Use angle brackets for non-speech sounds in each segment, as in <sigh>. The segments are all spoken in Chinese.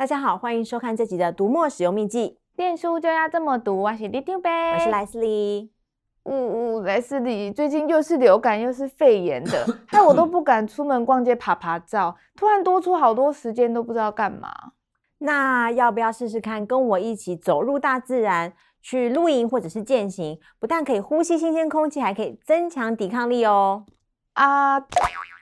大家好，欢迎收看这集的读墨使用秘籍。念书就要这么读，我是里长伯，我是莱斯利。呜呜，莱斯利，最近又是流感又是肺炎的，<laughs> 害我都不敢出门逛街爬爬照，突然多出好多时间都不知道干嘛。那要不要试试看，跟我一起走入大自然，去露营或者是健行？不但可以呼吸新鲜空气，还可以增强抵抗力哦。啊。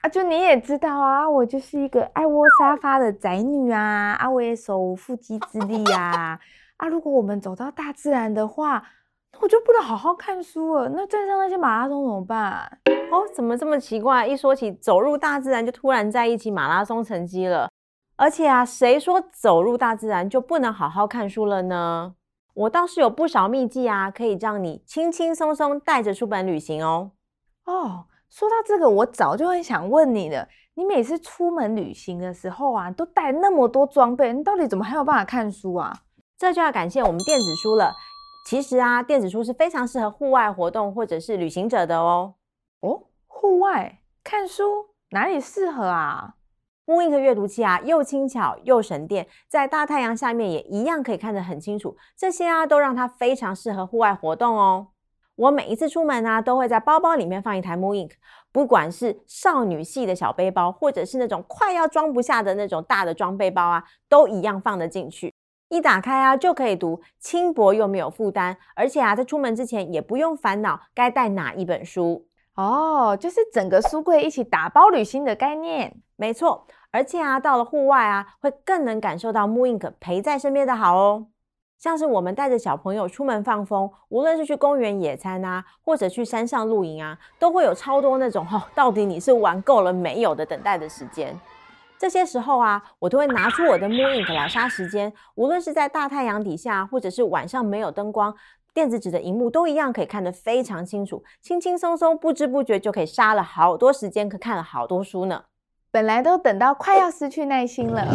啊，就你也知道啊，我就是一个爱窝沙发的宅女啊，啊，我也手无缚鸡之力啊，啊，如果我们走到大自然的话，那我就不能好好看书了，那镇上那些马拉松怎么办？哦，怎么这么奇怪？一说起走入大自然，就突然在一起马拉松成绩了。而且啊，谁说走入大自然就不能好好看书了呢？我倒是有不少秘技啊，可以让你轻轻松松带着书本旅行哦。哦。说到这个，我早就很想问你了。你每次出门旅行的时候啊，都带那么多装备，你到底怎么还有办法看书啊？这就要感谢我们电子书了。其实啊，电子书是非常适合户外活动或者是旅行者的哦。哦，户外看书哪里适合啊？mooInk 阅读器啊，又轻巧又省电，在大太阳下面也一样可以看得很清楚。这些啊，都让它非常适合户外活动哦。我每一次出门啊，都会在包包里面放一台 mooInk，不管是少女系的小背包，或者是那种快要装不下的那种大的装背包啊，都一样放得进去。一打开啊，就可以读，轻薄又没有负担，而且啊，在出门之前也不用烦恼该带哪一本书哦，就是整个书柜一起打包旅行的概念。没错，而且啊，到了户外啊，会更能感受到 mooInk 陪在身边的好哦。像是我们带着小朋友出门放风，无论是去公园野餐啊，或者去山上露营啊，都会有超多那种 <laughs> 哦，到底你是玩够了没有的等待的时间。这些时候啊，我都会拿出我的 Moon Ink 来杀时间。无论是在大太阳底下，或者是晚上没有灯光，电子纸的荧幕都一样可以看得非常清楚，轻轻松松，不知不觉就可以杀了好多时间，可看了好多书呢。本来都等到快要失去耐心了，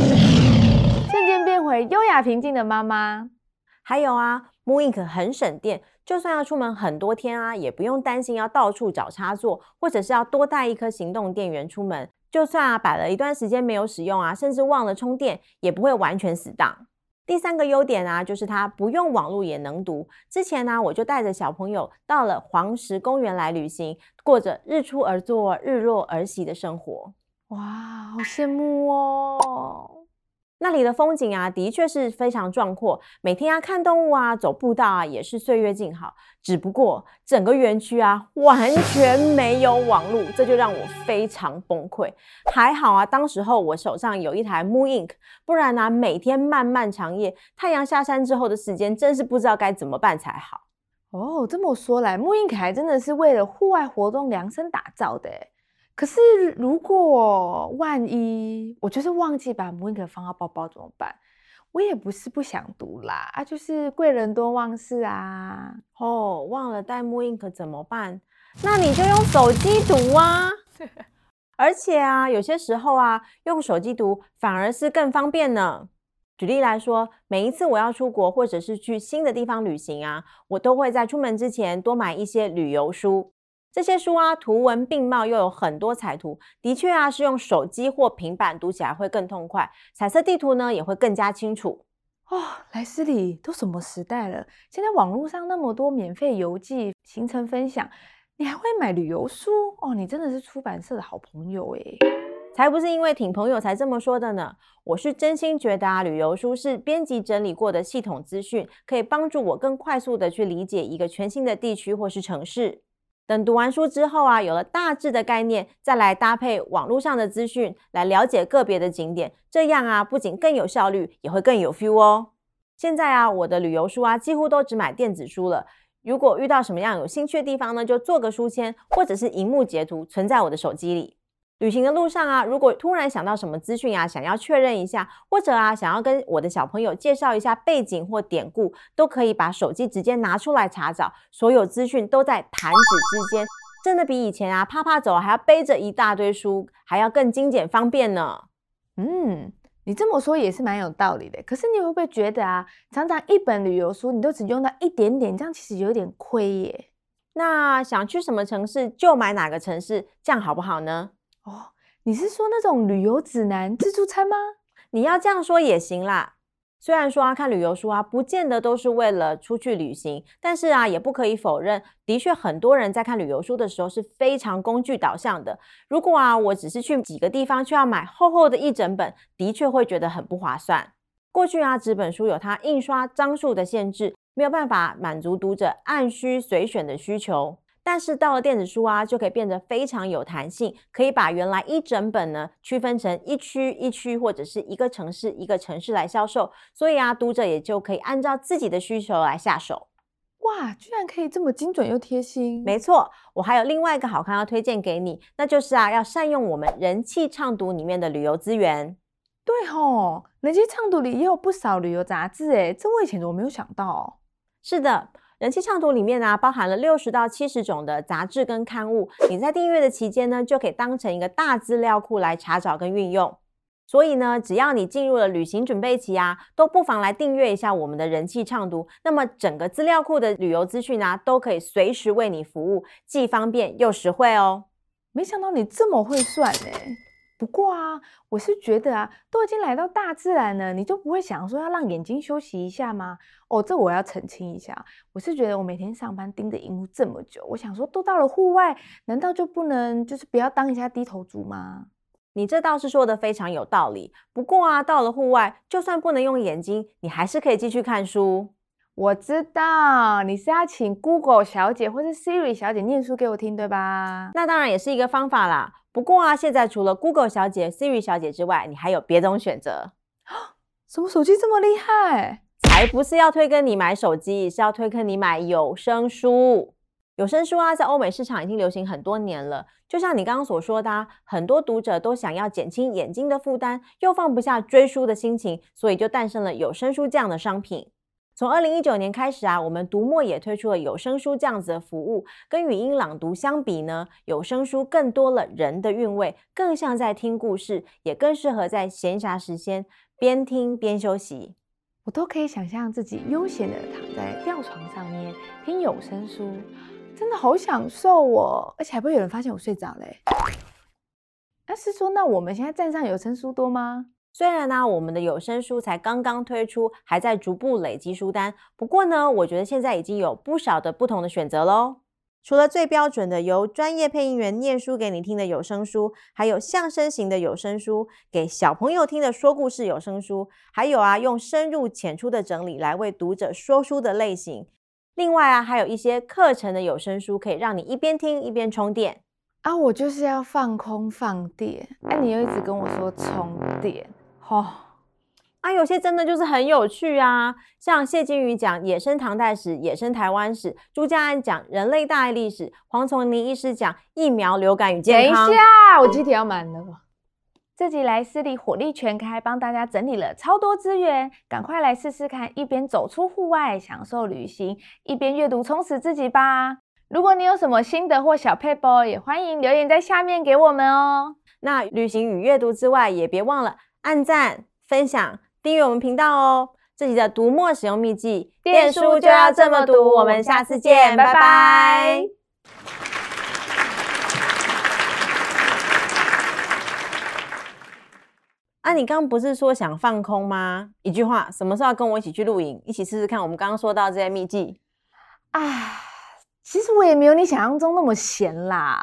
瞬间变回优雅平静的妈妈。还有啊，mooInk 很省电，就算要出门很多天啊，也不用担心要到处找插座，或者是要多带一颗行动电源出门。就算啊摆了一段时间没有使用啊，甚至忘了充电，也不会完全死档。第三个优点啊，就是它不用网络也能读。之前呢、我就带着小朋友到了黄石公园来旅行，过着日出而作、日落而息的生活。哇，好羡慕哦！那里的风景啊，的确是非常壮阔。每天啊，看动物啊，走步道啊，也是岁月静好。只不过整个园区啊，完全没有网路，这就让我非常崩溃。还好啊，当时候我手上有一台 Moon Ink，不然、啊，每天漫漫长夜，太阳下山之后的时间，真是不知道该怎么办才好。哦，这么说来 Moon Ink 还真的是为了户外活动量身打造的。可是，如果万一我就是忘记把 mooInk 放到包包怎么办？我也不是不想读啦，啊，就是贵人多忘事啊。哦，忘了带 mooInk 怎么办？那你就用手机读啊。<laughs> 而且啊，有些时候啊，用手机读反而是更方便呢。举例来说，每一次我要出国或者是去新的地方旅行啊，我都会在出门之前多买一些旅游书。这些书啊，图文并茂，又有很多彩图，的确啊，是用手机或平板读起来会更痛快。彩色地图呢，也会更加清楚。哦，莱斯里，都什么时代了？现在网络上那么多免费游记、行程分享，你还会买旅游书？哦，你真的是出版社的好朋友诶。才不是因为挺朋友才这么说的呢。我是真心觉得啊，旅游书是编辑整理过的系统资讯，可以帮助我更快速的去理解一个全新的地区或是城市。等读完书之后啊，有了大致的概念，再来搭配网络上的资讯来了解个别的景点，这样啊，不仅更有效率，也会更有 feel 哦。现在啊，我的旅游书啊，几乎都只买电子书了。如果遇到什么样有兴趣的地方呢，就做个书签，或者是荧幕截图，存在我的手机里。旅行的路上啊，如果突然想到什么资讯啊，想要确认一下，或者啊，想要跟我的小朋友介绍一下背景或典故，都可以把手机直接拿出来查找，所有资讯都在弹指之间，真的比以前啊趴趴走还要背着一大堆书还要更精简方便呢。嗯，你这么说也是蛮有道理的。可是你会不会觉得啊，常常一本旅游书你都只用到一点点，这样其实有点亏耶？那想去什么城市就买哪个城市，这样好不好呢？哦，你是说那种旅游指南自助餐吗？你要这样说也行啦。虽然说啊，看旅游书啊，不见得都是为了出去旅行，但是啊，也不可以否认，的确很多人在看旅游书的时候是非常工具导向的。如果啊，我只是去几个地方，却要买厚厚的一整本，的确会觉得很不划算。过去啊，纸本书有它印刷张数的限制，没有办法满足读者按需随选的需求。但是到了电子书啊，就可以变得非常有弹性，可以把原来一整本呢区分成一区一区或者是一个城市一个城市来销售，所以啊，读者也就可以按照自己的需求来下手。哇，居然可以这么精准又贴心！没错，我还有另外一个好康要推荐给你，那就是啊，要善用我们人气畅读里面的旅游资源。对吼，人气畅读里也有不少旅游杂志诶，这我以前怎么没有想到？是的。人气畅读里面呢、包含了六十到七十种的杂志跟刊物，你在订阅的期间呢，就可以当成一个大资料库来查找跟运用。所以呢，只要你进入了旅行准备期啊，都不妨来订阅一下我们的人气畅读。那么整个资料库的旅游资讯啊，都可以随时为你服务，既方便又实惠哦。没想到你这么会算呢。不过啊，我是觉得啊，都已经来到大自然了，你就不会想说要让眼睛休息一下吗？哦，这我要澄清一下，我是觉得我每天上班盯着荧幕这么久，我想说都到了户外，难道就不能就是不要当一下低头族吗？你这倒是说的非常有道理。不过啊，到了户外，就算不能用眼睛，你还是可以继续看书。我知道你是要请 Google 小姐或是 Siri 小姐念书给我听，对吧？那当然也是一个方法啦。不过啊，现在除了 Google 小姐、Siri 小姐之外，你还有别种选择。<gasps> 什么手机这么厉害？才不是要推跟你买手机，是要推跟你买有声书。有声书啊，在欧美市场已经流行很多年了。就像你刚刚所说的啊，很多读者都想要减轻眼睛的负担，又放不下追书的心情，所以就诞生了有声书这样的商品。从二零一九年开始啊，我们读墨也推出了有声书这样子的服务。跟语音朗读相比呢，有声书更多了人的韵味，更像在听故事，也更适合在闲暇时间边听边休息。我都可以想象自己悠闲的躺在吊床上面听有声书，真的好享受哦！而且还不会有人发现我睡着嘞。那是说，那我们现在站上有声书多吗？虽然呢，我们的有声书才刚刚推出，还在逐步累积书单。不过呢，我觉得现在已经有不少的不同的选择喽。除了最标准的由专业配音员念书给你听的有声书，还有相声型的有声书，给小朋友听的说故事有声书，还有啊，用深入浅出的整理来为读者说书的类型。另外啊，还有一些课程的有声书，可以让你一边听一边充电。啊，我就是要放空放电，哎、你又一直跟我说充电。哦，啊，有些真的就是很有趣啊，像谢金鱼讲野生唐代史、野生台湾史，朱家安讲人类大爱历史，黄崇林医师讲疫苗、流感与健康。等一下，我机体要满了。这集莱斯里火力全开，帮大家整理了超多资源，赶快来试试看，一边走出户外享受旅行，一边阅读充实自己吧。如果你有什么心得或小撇步，也欢迎留言在下面给我们哦。那旅行与阅读之外，也别忘了。按赞、分享、订阅我们频道哦！这集的读墨使用秘技，电书就要这么读。我们下次见，拜拜。啊，你刚刚不是说想放空吗？一句话，什么时候要跟我一起去露营，一起试试看？我们刚刚说到这些秘技。啊，其实我也没有你想象中那么闲啦。